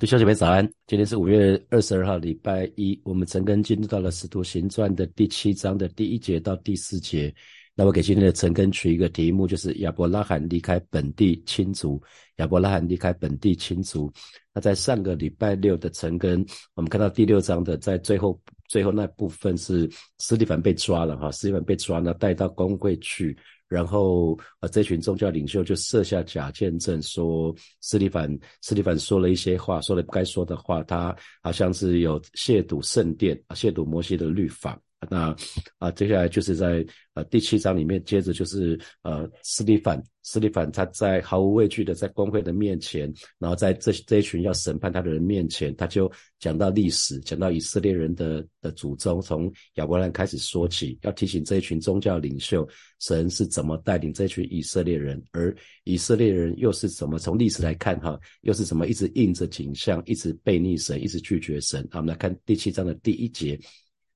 弟兄姐妹早安，今天是五月二十二号，礼拜一。我们陈根进入到了《使徒行传》的第七章的第一节到第四节。那我给今天的陈根取一个题目，就是亚伯拉罕离开本地亲族。亚伯拉罕离开本地亲族。那在上个礼拜六的陈根，我们看到第六章的在最后最后那部分是斯蒂凡被抓了哈，斯蒂凡被抓了，带到公会去。然后，呃，这群宗教领袖就设下假见证，说斯蒂凡，斯蒂凡说了一些话，说了不该说的话，他好像是有亵渎圣殿，啊，亵渎摩西的律法。那啊，接下来就是在呃第七章里面，接着就是呃斯蒂凡，斯蒂凡他在毫无畏惧的在公会的面前，然后在这这一群要审判他的人面前，他就讲到历史，讲到以色列人的的祖宗，从亚伯兰开始说起，要提醒这一群宗教领袖，神是怎么带领这群以色列人，而以色列人又是怎么从历史来看哈，又是怎么一直应着景象，一直背逆神，一直拒绝神。好，我们来看第七章的第一节。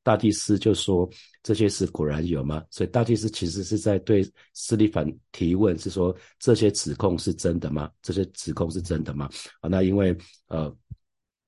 大祭司就说：“这些事果然有吗？”所以大祭司其实是在对斯利凡提问，是说这些指控是真的吗？这些指控是真的吗？啊，那因为呃，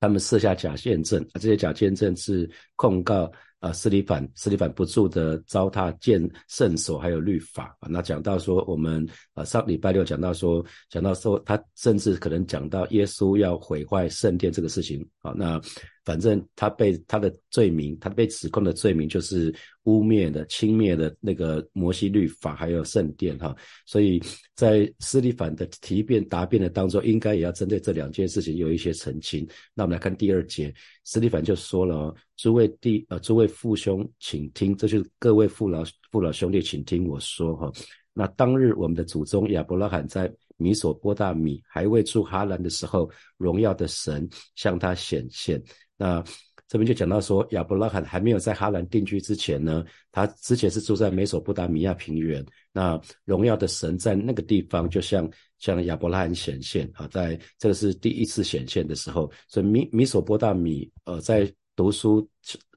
他们设下假见证啊，这些假见证是控告。啊，斯里凡，斯里凡不住的糟蹋建圣所，还有律法啊。那讲到说，我们啊上礼拜六讲到说，讲到说他甚至可能讲到耶稣要毁坏圣殿这个事情啊。那反正他被他的罪名，他被指控的罪名就是污蔑的、轻蔑的那个摩西律法，还有圣殿哈。所以在斯里凡的提辩答辩的当中，应该也要针对这两件事情有一些澄清。那我们来看第二节，斯里凡就说了。诸位弟呃，诸位父兄，请听，这就是各位父老父老兄弟，请听我说哈。那当日我们的祖宗亚伯拉罕在米索波大米还未出哈兰的时候，荣耀的神向他显现。那这边就讲到说，亚伯拉罕还没有在哈兰定居之前呢，他之前是住在美索不达米亚平原。那荣耀的神在那个地方，就像像亚伯拉罕显现啊，在这个是第一次显现的时候，所以米米索波大米呃在。读书，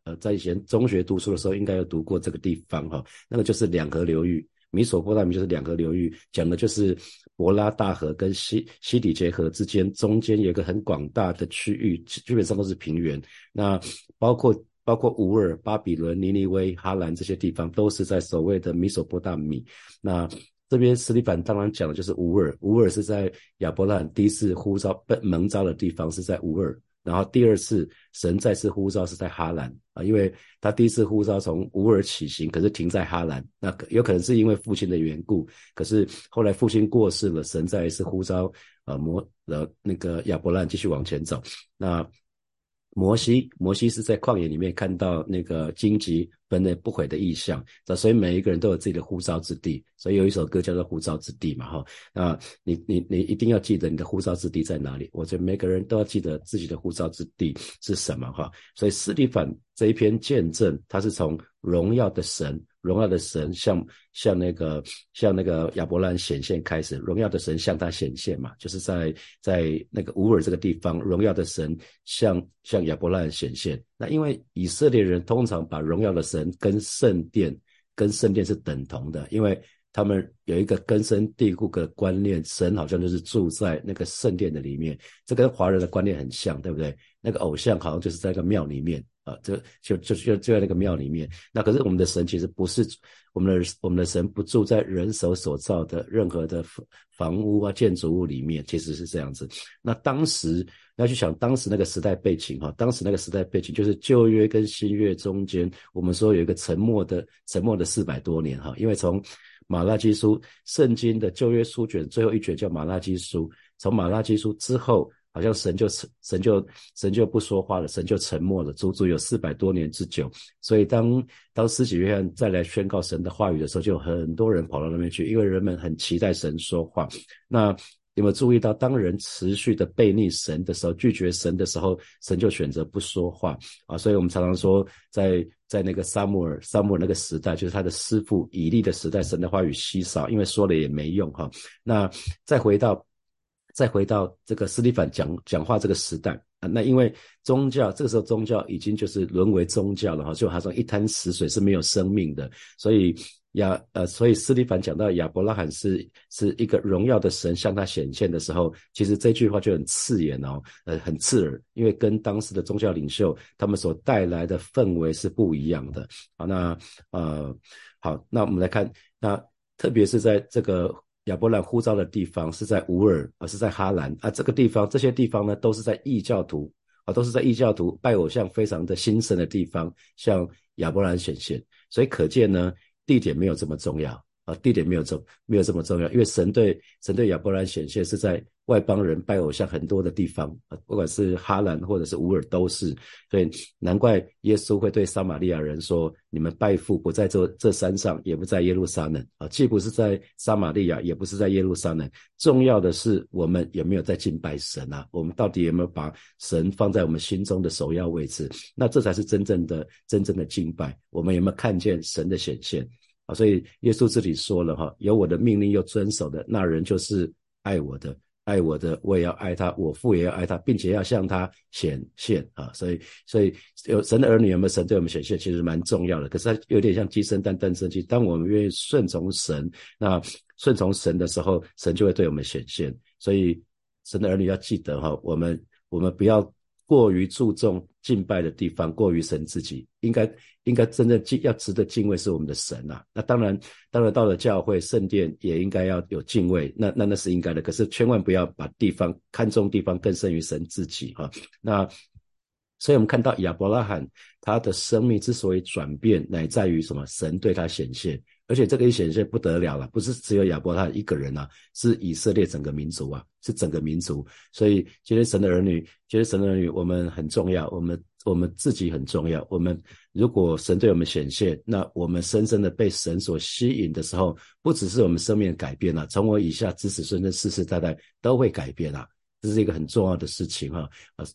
呃，在以前中学读书的时候，应该有读过这个地方哈。那个就是两河流域，米索波大米就是两河流域，讲的就是伯拉大河跟西西底结合之间，中间有一个很广大的区域，基本上都是平原。那包括包括乌尔、巴比伦、尼尼微、哈兰这些地方，都是在所谓的米索波大米。那这边斯蒂凡当然讲的就是乌尔，乌尔是在亚伯拉罕第一次呼召被蒙召的地方，是在乌尔。然后第二次神再次呼召是在哈兰啊，因为他第一次呼召从乌尔起行，可是停在哈兰，那有可能是因为父亲的缘故。可是后来父亲过世了，神再一次呼召啊摩呃那个亚伯兰继续往前走。那摩西摩西是在旷野里面看到那个荆棘。分内不悔的意象，那所以每一个人都有自己的呼召之地，所以有一首歌叫做《呼召之地》嘛，哈，那你你你一定要记得你的呼召之地在哪里。我觉得每个人都要记得自己的呼召之地是什么，哈。所以斯蒂凡这一篇见证，他是从荣耀的神，荣耀的神向向那个向那个亚伯兰显现开始，荣耀的神向他显现嘛，就是在在那个乌尔这个地方，荣耀的神向向亚伯兰显现。那因为以色列人通常把荣耀的神跟圣殿跟圣殿是等同的，因为他们有一个根深蒂固的观念，神好像就是住在那个圣殿的里面，这跟华人的观念很像，对不对？那个偶像好像就是在一个庙里面啊，就就就就就在那个庙里面。那可是我们的神其实不是我们的我们的神不住在人手所造的任何的房屋啊建筑物里面，其实是这样子。那当时。要去想当时那个时代背景哈，当时那个时代背景就是旧约跟新约中间，我们说有一个沉默的沉默的四百多年哈，因为从马拉基书圣经的旧约书卷最后一卷叫马拉基书，从马拉基书之后，好像神就神就神就不说话了，神就沉默了，足足有四百多年之久。所以当当施洗约翰再来宣告神的话语的时候，就很多人跑到那边去，因为人们很期待神说话。那有没有注意到，当人持续的背逆神的时候，拒绝神的时候，神就选择不说话啊？所以我们常常说，在在那个撒母耳撒母耳那个时代，就是他的师傅以利的时代，神的话语稀少，因为说了也没用哈。那再回到再回到这个斯蒂凡讲讲话这个时代啊，那因为宗教这个时候宗教已经就是沦为宗教了哈，就好像一滩死水是没有生命的，所以亚呃，所以斯蒂凡讲到亚伯拉罕是是一个荣耀的神向他显现的时候，其实这句话就很刺眼哦，呃，很刺耳，因为跟当时的宗教领袖他们所带来的氛围是不一样的。好，那呃，好，那我们来看，那特别是在这个亚伯兰呼召的地方是在乌尔，而是在哈兰啊，这个地方这些地方呢，都是在异教徒啊，都是在异教徒拜偶像非常的兴盛的地方，向亚伯兰显现，所以可见呢。地点没有这么重要啊，地点没有这没有这么重要，因为神对神对亚伯兰显现是在外邦人拜偶像很多的地方啊，不管是哈兰或者是乌尔都是，所以难怪耶稣会对撒玛利亚人说：你们拜父不在这这山上，也不在耶路撒冷啊，既不是在撒玛利亚，也不是在耶路撒冷，重要的是我们有没有在敬拜神啊？我们到底有没有把神放在我们心中的首要位置？那这才是真正的真正的敬拜。我们有没有看见神的显现？啊，所以耶稣这里说了哈，有我的命令又遵守的那人就是爱我的，爱我的我也要爱他，我父也要爱他，并且要向他显现啊。所以，所以有神的儿女有没有神对我们显现，其实蛮重要的。可是它有点像鸡生蛋，蛋生鸡。当我们愿意顺从神，那顺从神的时候，神就会对我们显现。所以，神的儿女要记得哈，我们我们不要。过于注重敬拜的地方，过于神自己，应该应该真正敬要值得敬畏是我们的神啊。那当然，当然到了教会圣殿也应该要有敬畏，那那那是应该的。可是千万不要把地方看重地方更胜于神自己哈。那所以我们看到亚伯拉罕他的生命之所以转变，乃在于什么？神对他显现。而且这个一显现不得了了，不是只有亚伯拉罕一个人啊，是以色列整个民族啊，是整个民族。所以今天神的儿女，今天神的儿女，我们很重要，我们我们自己很重要。我们如果神对我们显现，那我们深深的被神所吸引的时候，不只是我们生命的改变了，从我以下子子孙孙世世代代都会改变啊，这是一个很重要的事情哈啊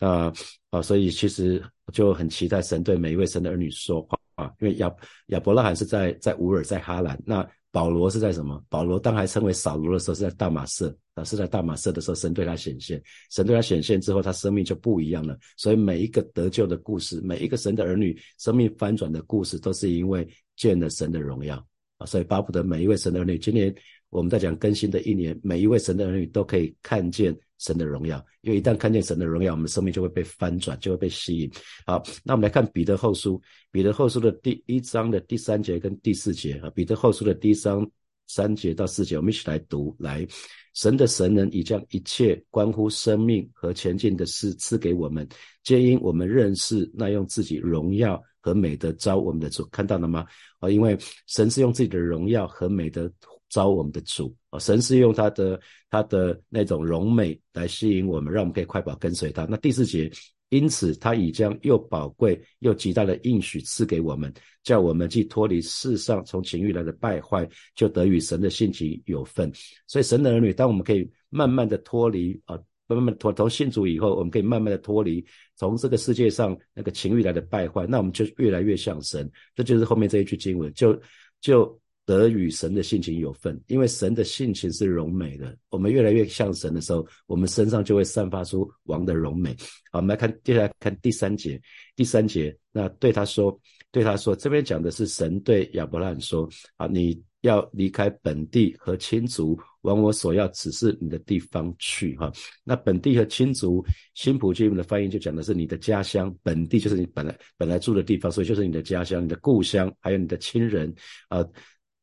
啊啊！所以其实就很期待神对每一位神的儿女说话。啊，因为亚亚伯拉罕是在在乌尔，在哈兰，那保罗是在什么？保罗当还称为扫罗的时候，是在大马士啊，是在大马色的时候，神对他显现，神对他显现之后，他生命就不一样了。所以每一个得救的故事，每一个神的儿女生命翻转的故事，都是因为见了神的荣耀啊。所以巴不得每一位神的儿女，今年我们在讲更新的一年，每一位神的儿女都可以看见。神的荣耀，因为一旦看见神的荣耀，我们生命就会被翻转，就会被吸引。好，那我们来看彼得后书，彼得后书的第一章的第三节跟第四节啊，彼得后书的第一章三节到四节，我们一起来读。来，神的神能已将一切关乎生命和前进的事赐给我们，皆因我们认识那用自己荣耀和美德招我们的主，看到了吗？啊，因为神是用自己的荣耀和美德。招我们的主啊，神是用他的他的那种荣美来吸引我们，让我们可以快跑跟随他。那第四节，因此他已将又宝贵又极大的应许赐给我们，叫我们既脱离世上从情欲来的败坏，就得与神的性情有份。所以神的儿女，当我们可以慢慢的脱离啊，慢慢脱从信主以后，我们可以慢慢的脱离从这个世界上那个情欲来的败坏，那我们就越来越像神。这就是后面这一句经文，就就。得与神的性情有份，因为神的性情是荣美的。我们越来越像神的时候，我们身上就会散发出王的荣美。好，我们来看接下来看第三节。第三节，那对他说，对他说，这边讲的是神对亚伯拉罕说：啊，你要离开本地和亲族，往我所要指示你的地方去。哈，那本地和亲族，新普金的翻译就讲的是你的家乡，本地就是你本来本来住的地方，所以就是你的家乡、你的故乡，还有你的亲人啊。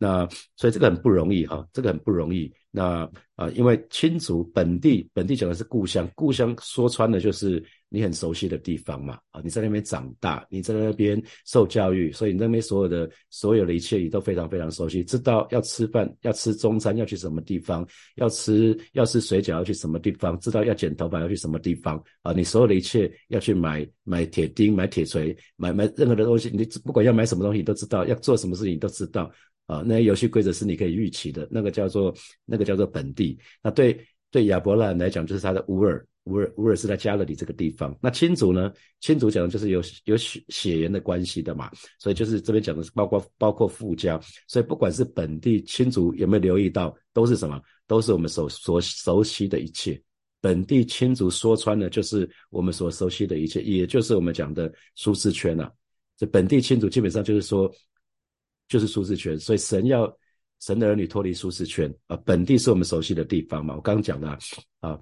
那所以这个很不容易哈，这个很不容易。那啊，因为亲族本地本地讲的是故乡，故乡说穿了就是你很熟悉的地方嘛啊，你在那边长大，你在那边受教育，所以你那边所有的所有的一切你都非常非常熟悉，知道要吃饭要吃中餐要去什么地方，要吃要吃水饺要去什么地方，知道要剪头发要去什么地方啊，你所有的一切要去买买铁钉买铁锤买买任何的东西，你不管要买什么东西你都知道，要做什么事情你都知道。啊，那些游戏规则是你可以预期的，那个叫做那个叫做本地。那对对亚伯兰来讲，就是他的乌尔，乌尔乌尔是在加勒底这个地方。那亲族呢？亲族讲的就是有有血血缘的关系的嘛，所以就是这边讲的是包括包括附加。所以不管是本地亲族有没有留意到，都是什么？都是我们所所熟悉的一切。本地亲族说穿了，就是我们所熟悉的一切，也就是我们讲的舒适圈呐。这本地亲族基本上就是说。就是舒适圈。所以神要神的儿女脱离舒适圈啊，本地是我们熟悉的地方嘛。我刚刚讲的啊，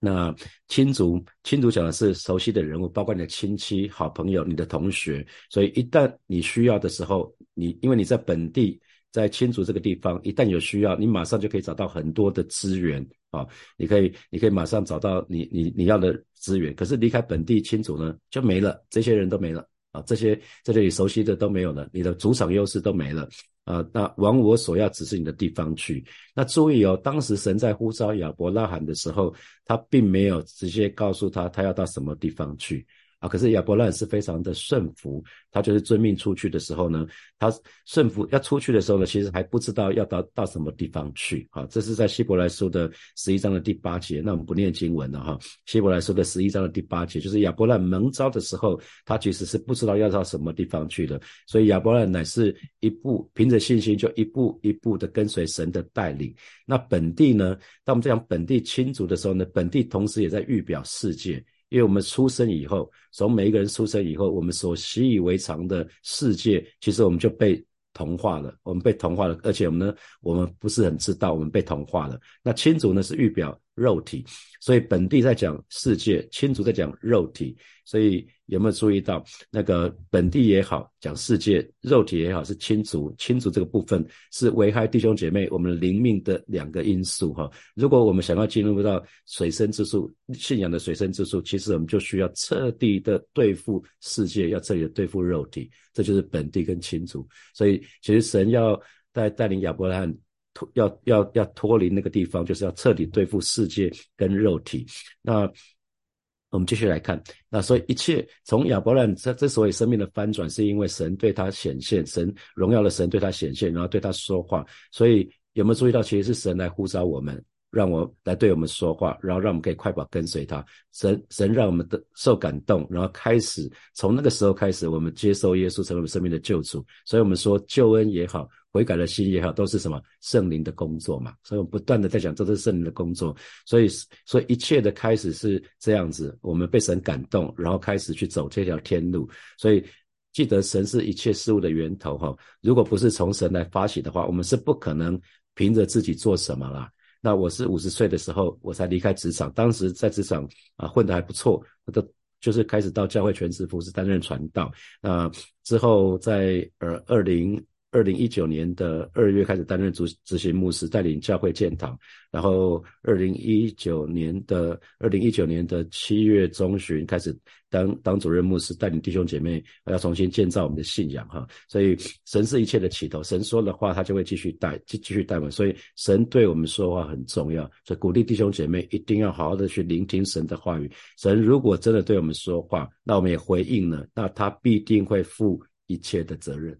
那亲族亲族讲的是熟悉的人物，包括你的亲戚、好朋友、你的同学。所以一旦你需要的时候，你因为你在本地。在亲族这个地方，一旦有需要，你马上就可以找到很多的资源啊！你可以，你可以马上找到你你你要的资源。可是离开本地亲族呢，就没了，这些人都没了这些在这里熟悉的都没有了，你的主场优势都没了啊！那往我所要指示你的地方去。那注意哦，当时神在呼召亚伯拉罕的时候，他并没有直接告诉他他要到什么地方去。啊，可是亚伯拉罕是非常的顺服，他就是遵命出去的时候呢，他顺服要出去的时候呢，其实还不知道要到到什么地方去。啊，这是在希伯来书的十一章的第八节。那我们不念经文了哈，希伯来书的十一章的第八节，就是亚伯拉罕蒙召的时候，他其实是不知道要到什么地方去的。所以亚伯拉罕乃是一步凭着信心，就一步一步的跟随神的带领。那本地呢，当我们讲本地亲族的时候呢，本地同时也在预表世界。因为我们出生以后，从每一个人出生以后，我们所习以为常的世界，其实我们就被同化了。我们被同化了，而且我们呢，我们不是很知道我们被同化了。那亲族呢，是预表肉体，所以本地在讲世界，亲族在讲肉体，所以。有没有注意到那个本地也好，讲世界肉体也好，是亲族亲族这个部分是危害弟兄姐妹我们灵命的两个因素哈。如果我们想要进入到水深之处，信仰的水深之处，其实我们就需要彻底的对付世界，要彻底的对付肉体，这就是本地跟亲族。所以其实神要带带领亚伯拉罕脱要要要脱离那个地方，就是要彻底对付世界跟肉体。那。我们继续来看，那所以一切从亚伯兰这之所以生命的翻转，是因为神对他显现，神荣耀的神对他显现，然后对他说话。所以有没有注意到，其实是神来呼召我们，让我来对我们说话，然后让我们可以快跑跟随他。神神让我们的受感动，然后开始从那个时候开始，我们接受耶稣成为我们生命的救主。所以我们说救恩也好。悔改的心也好，都是什么圣灵的工作嘛？所以我们不断的在讲，这是圣灵的工作。所以，所以一切的开始是这样子，我们被神感动，然后开始去走这条天路。所以，记得神是一切事物的源头哈。如果不是从神来发起的话，我们是不可能凭着自己做什么啦。那我是五十岁的时候，我才离开职场，当时在职场啊混得还不错，都就是开始到教会全职服侍，担任传道。那之后在呃二零。二零一九年的二月开始担任主执行牧师，带领教会建堂。然后二零一九年的二零一九年的七月中旬开始当当主任牧师，带领弟兄姐妹要重新建造我们的信仰哈。所以神是一切的起头，神说的话他就会继续带继继续带我们。所以神对我们说话很重要，所以鼓励弟兄姐妹一定要好好的去聆听神的话语。神如果真的对我们说话，那我们也回应了，那他必定会负一切的责任。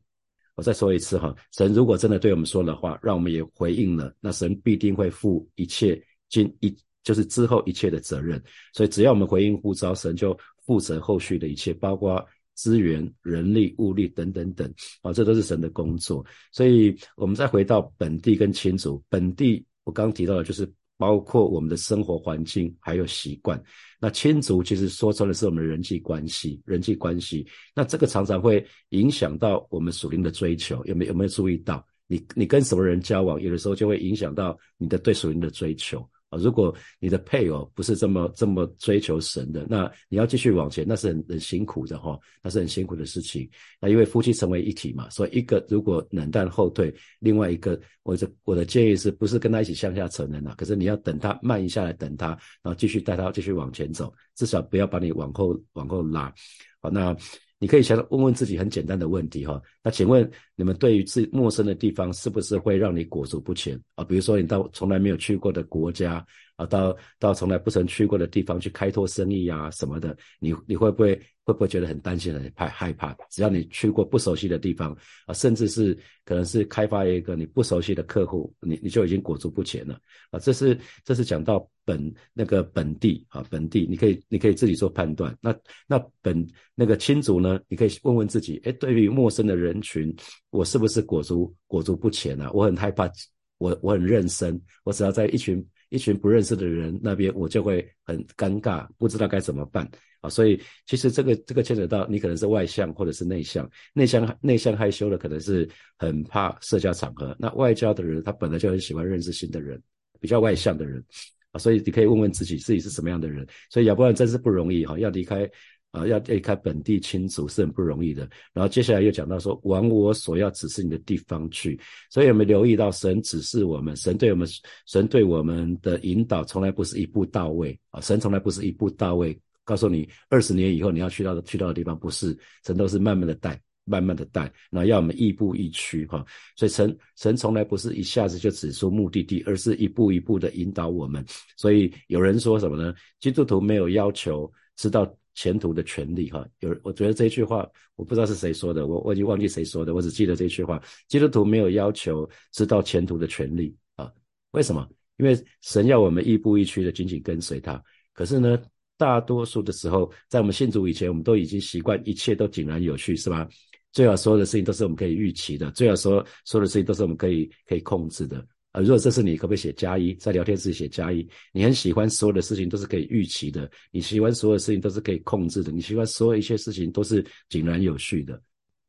我再说一次哈，神如果真的对我们说的话，让我们也回应了，那神必定会负一切今一就是之后一切的责任。所以只要我们回应呼召，神就负责后续的一切，包括资源、人力、物力等等等啊，这都是神的工作。所以我们再回到本地跟亲族，本地我刚刚提到的就是。包括我们的生活环境，还有习惯。那亲族其实说穿了是我们的人际关系，人际关系。那这个常常会影响到我们属灵的追求。有没有有没有注意到？你你跟什么人交往，有的时候就会影响到你的对属灵的追求。啊，如果你的配偶不是这么这么追求神的，那你要继续往前，那是很很辛苦的哈，那是很辛苦的事情。那因为夫妻成为一体嘛，所以一个如果冷淡后退，另外一个，我的我的建议是不是跟他一起向下沉的呢？可是你要等他慢一下来等他，然后继续带他继续往前走，至少不要把你往后往后拉。好，那。你可以想问问自己很简单的问题哈，那请问你们对于自陌生的地方是不是会让你裹足不前啊？比如说你到从来没有去过的国家啊，到到从来不曾去过的地方去开拓生意呀什么的，你你会不会？会不会觉得很担心、很害害怕？只要你去过不熟悉的地方啊，甚至是可能是开发一个你不熟悉的客户，你你就已经裹足不前了啊！这是这是讲到本那个本地啊，本地你可以你可以自己做判断。那那本那个亲族呢？你可以问问自己：哎，对于陌生的人群，我是不是裹足裹足不前啊？我很害怕，我我很认生，我只要在一群一群不认识的人那边，我就会很尴尬，不知道该怎么办啊。所以其实这个这个牵扯到你可能是外向或者是内向，内向内向害羞的可能是很怕社交场合，那外交的人他本来就很喜欢认识新的人，比较外向的人啊，所以你可以问问自己自己是什么样的人。所以要不然真是不容易哈，要离开。啊，要离开本地亲族是很不容易的。然后接下来又讲到说，往我所要指示你的地方去。所以有没有留意到，神指示我们，神对我们，神对我们的引导从来不是一步到位啊！神从来不是一步到位，告诉你二十年以后你要去到的去到的地方不是，神都是慢慢的带，慢慢的带，然后要我们亦步亦趋哈。所以神神从来不是一下子就指出目的地，而是一步一步的引导我们。所以有人说什么呢？基督徒没有要求知道。前途的权利，哈，有，我觉得这句话我不知道是谁说的，我我已经忘记谁说的，我只记得这句话：基督徒没有要求知道前途的权利啊？为什么？因为神要我们亦步亦趋的紧紧跟随他。可是呢，大多数的时候，在我们信主以前，我们都已经习惯一切都井然有序，是吧？最好所有的事情都是我们可以预期的，最好所所有的事情都是我们可以可以控制的。啊，如果这是你，可不可以写加一？在聊天室写加一。你很喜欢所有的事情都是可以预期的，你喜欢所有的事情都是可以控制的，你喜欢所有一切事情都是井然有序的。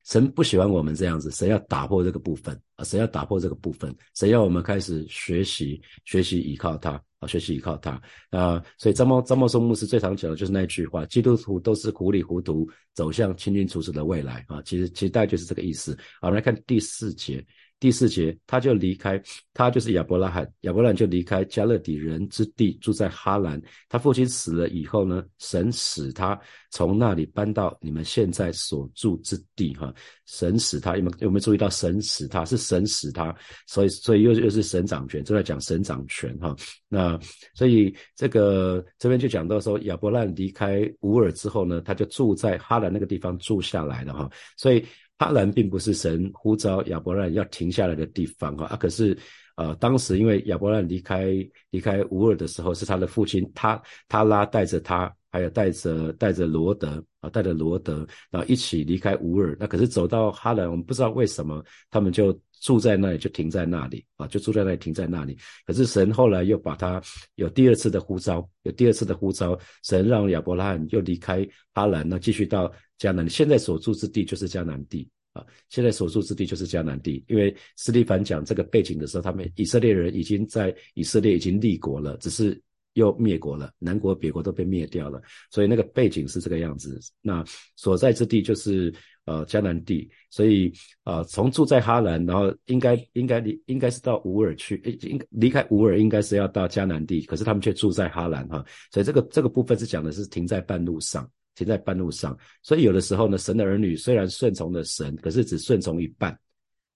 神不喜欢我们这样子，神要打破这个部分啊！神要打破这个部分，神要我们开始学习，学习依靠他啊，学习依靠他啊！所以张茂张茂松牧师最常讲的就是那句话：基督徒都是糊里糊涂走向清清楚楚的未来啊！其实其实大概就是这个意思。好，我们来看第四节。第四节，他就离开，他就是亚伯拉罕，亚伯拉罕就离开加勒底人之地，住在哈兰。他父亲死了以后呢，神使他从那里搬到你们现在所住之地，哈，神使他有没有有没有注意到神使他是神使他，所以所以又又是神掌权，正在讲神掌权，哈，那所以这个这边就讲到说亚伯拉罕离开乌尔之后呢，他就住在哈兰那个地方住下来了，哈，所以。哈兰并不是神呼召亚伯兰要停下来的地方哈啊，可是呃，当时因为亚伯兰离开离开乌尔的时候，是他的父亲他他拉带着他，还有带着带着罗德啊，带着罗德，然后一起离开乌尔。那可是走到哈兰，我们不知道为什么他们就住在那里，就停在那里啊，就住在那里停在那里。可是神后来又把他有第二次的呼召，有第二次的呼召，神让亚伯拉罕又离开哈兰，那继续到。迦南，现在所住之地就是迦南地啊！现在所住之地就是迦南地，因为斯蒂凡讲这个背景的时候，他们以色列人已经在以色列已经立国了，只是又灭国了，南国北国都被灭掉了，所以那个背景是这个样子。那所在之地就是呃迦南地，所以啊，从住在哈兰，然后应该应该离应该是到乌尔去，应离开乌尔应该是要到迦南地，可是他们却住在哈兰哈，所以这个这个部分是讲的是停在半路上。停在半路上，所以有的时候呢，神的儿女虽然顺从了神，可是只顺从一半，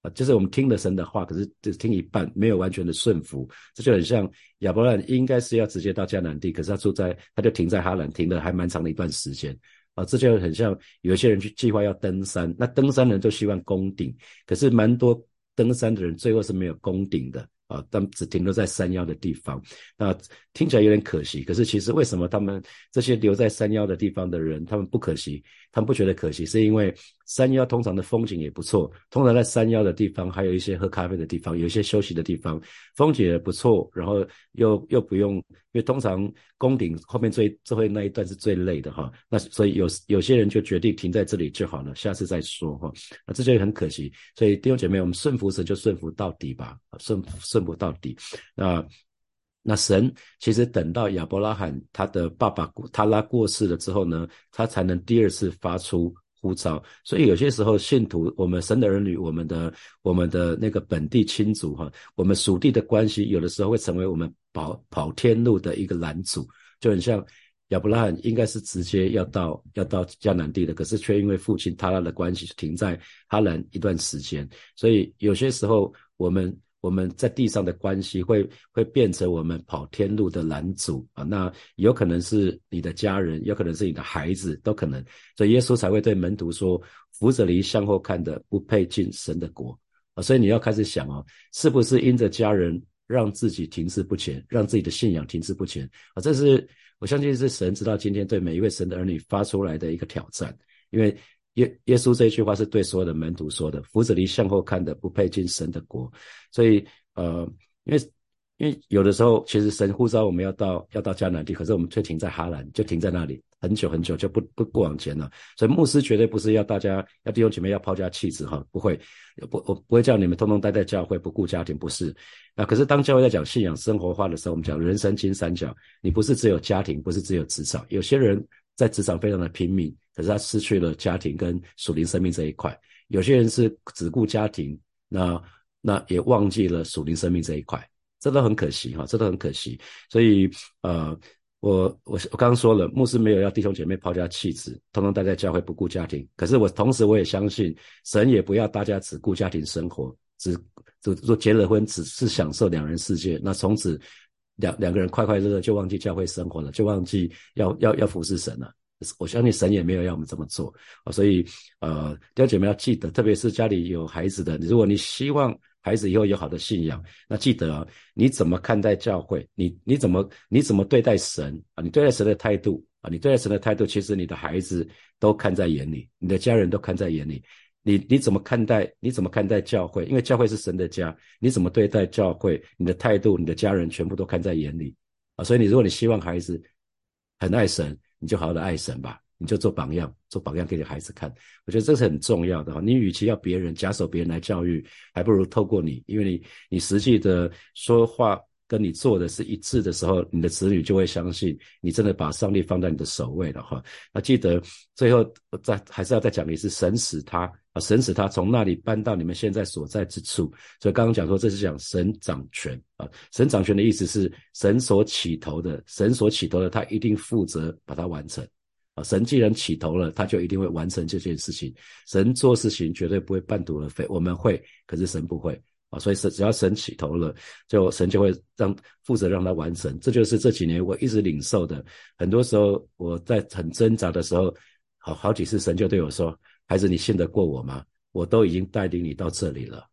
啊，就是我们听了神的话，可是只听一半，没有完全的顺服，这就很像亚伯兰应该是要直接到迦南地，可是他住在，他就停在哈兰，停了还蛮长的一段时间，啊，这就很像有些人去计划要登山，那登山人都希望攻顶，可是蛮多登山的人最后是没有攻顶的。啊，但只停留在山腰的地方，那听起来有点可惜。可是其实为什么他们这些留在山腰的地方的人，他们不可惜？他们不觉得可惜，是因为山腰通常的风景也不错。通常在山腰的地方，还有一些喝咖啡的地方，有一些休息的地方，风景也不错。然后又又不用，因为通常宫顶后面最最后那一段是最累的哈。那所以有有些人就决定停在这里就好了，下次再说哈。那这就很可惜。所以弟兄姐妹，我们顺服神就顺服到底吧，顺顺服到底。那。那神其实等到亚伯拉罕他的爸爸他拉过世了之后呢，他才能第二次发出呼召。所以有些时候信徒，我们神的儿女，我们的我们的那个本地亲族哈，我们属地的关系，有的时候会成为我们跑跑天路的一个拦阻。就很像亚伯拉罕应该是直接要到要到迦南地的，可是却因为父亲他拉的关系停在哈兰一段时间。所以有些时候我们。我们在地上的关系会会变成我们跑天路的拦阻啊，那有可能是你的家人，有可能是你的孩子，都可能，所以耶稣才会对门徒说：“扶着离向后看的，不配进神的国。”啊，所以你要开始想哦，是不是因着家人让自己停滞不前，让自己的信仰停滞不前啊？这是我相信是神直到今天对每一位神的儿女发出来的一个挑战，因为。耶耶稣这一句话是对所有的门徒说的：“福子离向后看的，不配进神的国。”所以，呃，因为因为有的时候，其实神呼召我们要到要到迦南地，可是我们却停在哈兰，就停在那里很久很久，就不不不往前了。所以牧师绝对不是要大家要弟兄姐妹要抛家弃子哈，不会，不我不会叫你们通通待在教会不顾家庭，不是。那可是当教会在讲信仰生活化的时候，我们讲人生金三角，你不是只有家庭，不是只有职场。有些人在职场非常的拼命，可是他失去了家庭跟属灵生命这一块。有些人是只顾家庭，那那也忘记了属灵生命这一块。这都很可惜哈，这都很可惜。所以呃，我我我刚刚说了，牧师没有要弟兄姐妹抛家弃子，通通待在教会不顾家庭。可是我同时我也相信，神也不要大家只顾家庭生活，只只说结了婚只是享受两人世界，那从此两两个人快快乐乐就忘记教会生活了，就忘记要要要服侍神了。我相信神也没有要我们这么做啊。所以呃，弟兄姐妹要记得，特别是家里有孩子的，如果你希望。孩子以后有好的信仰，那记得啊，你怎么看待教会？你你怎么你怎么对待神啊？你对待神的态度啊？你对待神的态度，其实你的孩子都看在眼里，你的家人都看在眼里。你你怎么看待？你怎么看待教会？因为教会是神的家，你怎么对待教会？你的态度，你的家人全部都看在眼里啊！所以你如果你希望孩子很爱神，你就好好的爱神吧。你就做榜样，做榜样给你孩子看，我觉得这是很重要的哈。你与其要别人假手别人来教育，还不如透过你，因为你你实际的说话跟你做的是一致的时候，你的子女就会相信你真的把上帝放在你的首位了哈。那记得最后再还是要再讲一次，神使他啊，神使他从那里搬到你们现在所在之处。所以刚刚讲说这是讲神掌权啊，神掌权的意思是神所起头的，神所起头的，他一定负责把它完成。啊，神既然起头了，他就一定会完成这件事情。神做事情绝对不会半途而废，我们会，可是神不会啊。所以神只要神起头了，就神就会让负责让他完成。这就是这几年我一直领受的。很多时候我在很挣扎的时候，好好几次神就对我说：“孩子，你信得过我吗？我都已经带领你到这里了。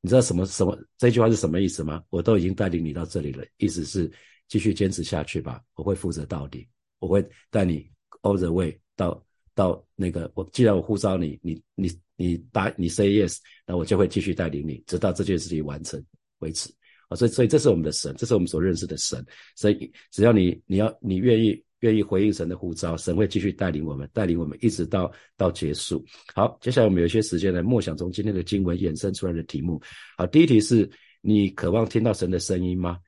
你知道什么什么这句话是什么意思吗？我都已经带领你到这里了，意思是继续坚持下去吧，我会负责到底，我会带你。” All the way 到到那个，我既然我呼召你，你你你答你 say yes，那我就会继续带领你，直到这件事情完成为止啊！所以所以这是我们的神，这是我们所认识的神。所以只要你你要你愿意愿意回应神的呼召，神会继续带领我们，带领我们一直到到结束。好，接下来我们有一些时间来默想从今天的经文衍生出来的题目。好，第一题是你渴望听到神的声音吗？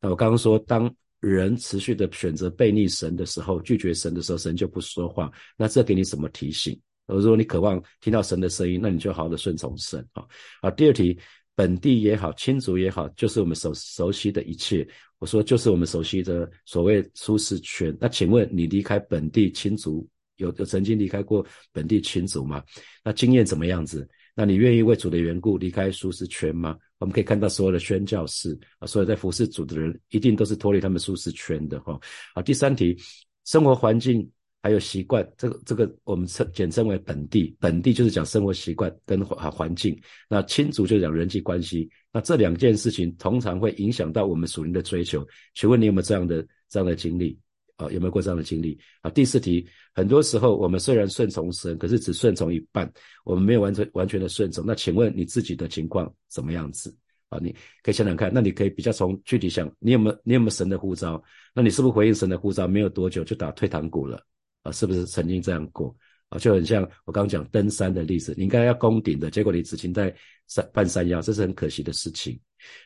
那我刚刚说当。人持续的选择背逆神的时候，拒绝神的时候，神就不说话。那这给你什么提醒？如果你渴望听到神的声音，那你就好好的顺从神啊。好，第二题，本地也好，亲族也好，就是我们熟熟悉的一切。我说就是我们熟悉的所谓舒适圈。那请问你离开本地亲族，有有曾经离开过本地亲族吗？那经验怎么样子？那你愿意为主的缘故离开舒适圈吗？我们可以看到所有的宣教士啊，所有在服侍主的人，一定都是脱离他们舒适圈的哈。好，第三题，生活环境还有习惯，这个这个我们称简称为本地，本地就是讲生活习惯跟环环境。那亲族就讲人际关系。那这两件事情通常会影响到我们属灵的追求。请问你有没有这样的这样的经历？啊，有没有过这样的经历？啊，第四题，很多时候我们虽然顺从神，可是只顺从一半，我们没有完全完全的顺从。那请问你自己的情况怎么样子？啊，你可以想想看。那你可以比较从具体想，你有没有你有没有神的呼召？那你是不是回应神的呼召？没有多久就打退堂鼓了？啊，是不是曾经这样过？啊，就很像我刚刚讲登山的例子，你应该要攻顶的，结果你只停在山半山腰，这是很可惜的事情。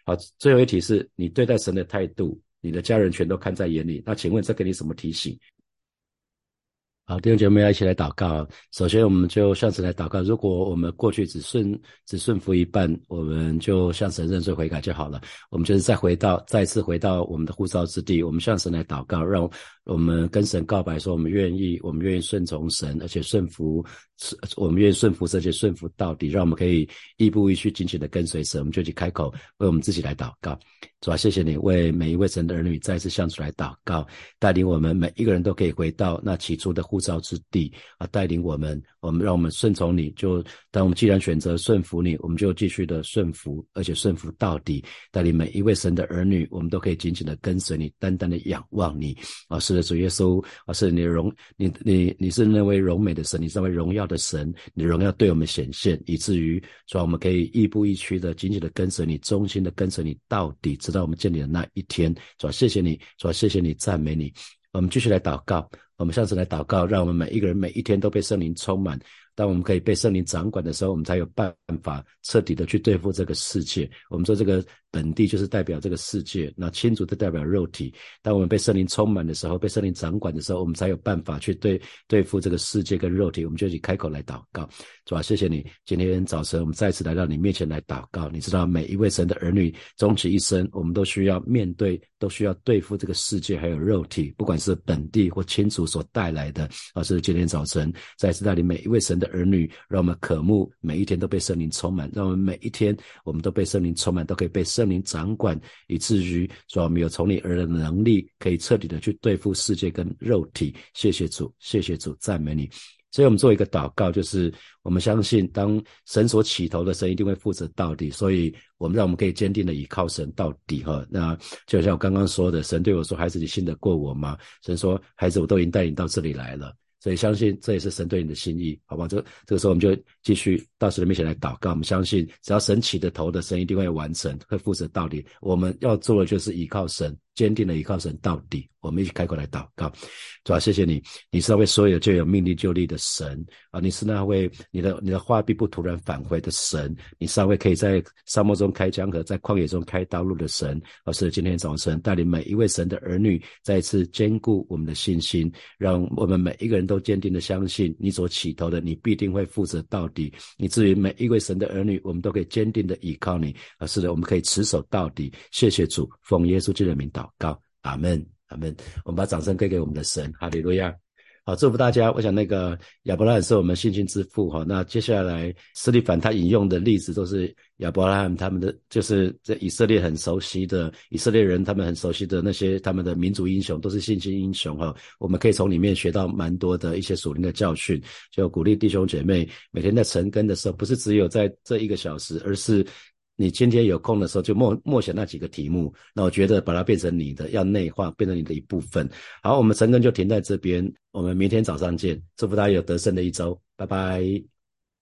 好，最后一题是你对待神的态度。你的家人全都看在眼里，那请问这给你什么提醒？好，弟兄姐妹要一起来祷告。首先，我们就向神来祷告。如果我们过去只顺只顺服一半，我们就向神认罪悔改就好了。我们就是再回到再次回到我们的呼召之地，我们向神来祷告，让我们跟神告白说，我们愿意，我们愿意顺从神，而且顺服，我们愿意顺服，而且顺服到底，让我们可以一步一趋紧紧的跟随神。我们就去开口为我们自己来祷告。主啊，谢谢你为每一位神的儿女再次向主来祷告，带领我们每一个人都可以回到那起初的护照之地啊！带领我们，我们让我们顺从你。就当我们既然选择顺服你，我们就继续的顺服，而且顺服到底。带领每一位神的儿女，我们都可以紧紧的跟随你，单单的仰望你啊！是的，主耶稣啊，是你的荣，你你你是那位荣美的神，你是那位荣耀的神，你的荣耀对我们显现，以至于说我们可以亦步亦趋的紧紧的跟随你，忠心的跟随你到底，直到我们见你的那一天。主，谢谢你，主，谢谢你，赞美你。我们继续来祷告，我们上次来祷告，让我们每一个人每一天都被圣灵充满。当我们可以被圣灵掌管的时候，我们才有办法彻底的去对付这个世界。我们说这个本地就是代表这个世界，那亲族就代表肉体。当我们被圣灵充满的时候，被圣灵掌管的时候，我们才有办法去对对付这个世界跟肉体。我们就去开口来祷告，是吧？谢谢你，今天早晨我们再次来到你面前来祷告。你知道每一位神的儿女终其一生，我们都需要面对，都需要对付这个世界还有肉体，不管是本地或亲族所带来的。而是今天早晨再次带领每一位神的。儿女，让我们渴慕每一天都被圣灵充满，让我们每一天我们都被圣灵充满，都可以被圣灵掌管，以至于说我们有从你而来的能力，可以彻底的去对付世界跟肉体。谢谢主，谢谢主，赞美你。所以我们做一个祷告，就是我们相信，当神所起头的神一定会负责到底，所以我们让我们可以坚定的倚靠神到底。哈，那就像我刚刚说的，神对我说：“孩子，你信得过我吗？”神说：“孩子，我都已经带你到这里来了。”所以相信这也是神对你的心意，好吧？这这个时候我们就继续到神的面前来祷告。我们相信，只要神起的头的神一定会完成，会负责到底。我们要做的就是依靠神。坚定的依靠神到底，我们一起开口来祷告，主啊，谢谢你，你是那位所有就有命令就立的神啊，你是那位你的你的话必不突然返回的神，你是那位可以在沙漠中开江河，在旷野中开道路的神。而是今天早晨带领每一位神的儿女，再一次坚固我们的信心，让我们每一个人都坚定的相信你所起头的，你必定会负责到底。以至于每一位神的儿女，我们都可以坚定的依靠你。啊，是的，我们可以持守到底。谢谢主，奉耶稣基督的名祷。告，阿门，阿门。我们把掌声给给我们的神，哈利路亚。好，祝福大家。我想那个亚伯拉罕是我们信心之父，哈。那接下来斯利凡他引用的例子都是亚伯拉罕他们的，就是在以色列很熟悉的以色列人，他们很熟悉的那些他们的民族英雄，都是信心英雄，哈。我们可以从里面学到蛮多的一些属灵的教训，就鼓励弟兄姐妹每天在晨更的时候，不是只有在这一个小时，而是。你今天有空的时候就默默写那几个题目，那我觉得把它变成你的，要内化，变成你的一部分。好，我们晨更就停在这边，我们明天早上见，祝福大家有得胜的一周，拜拜。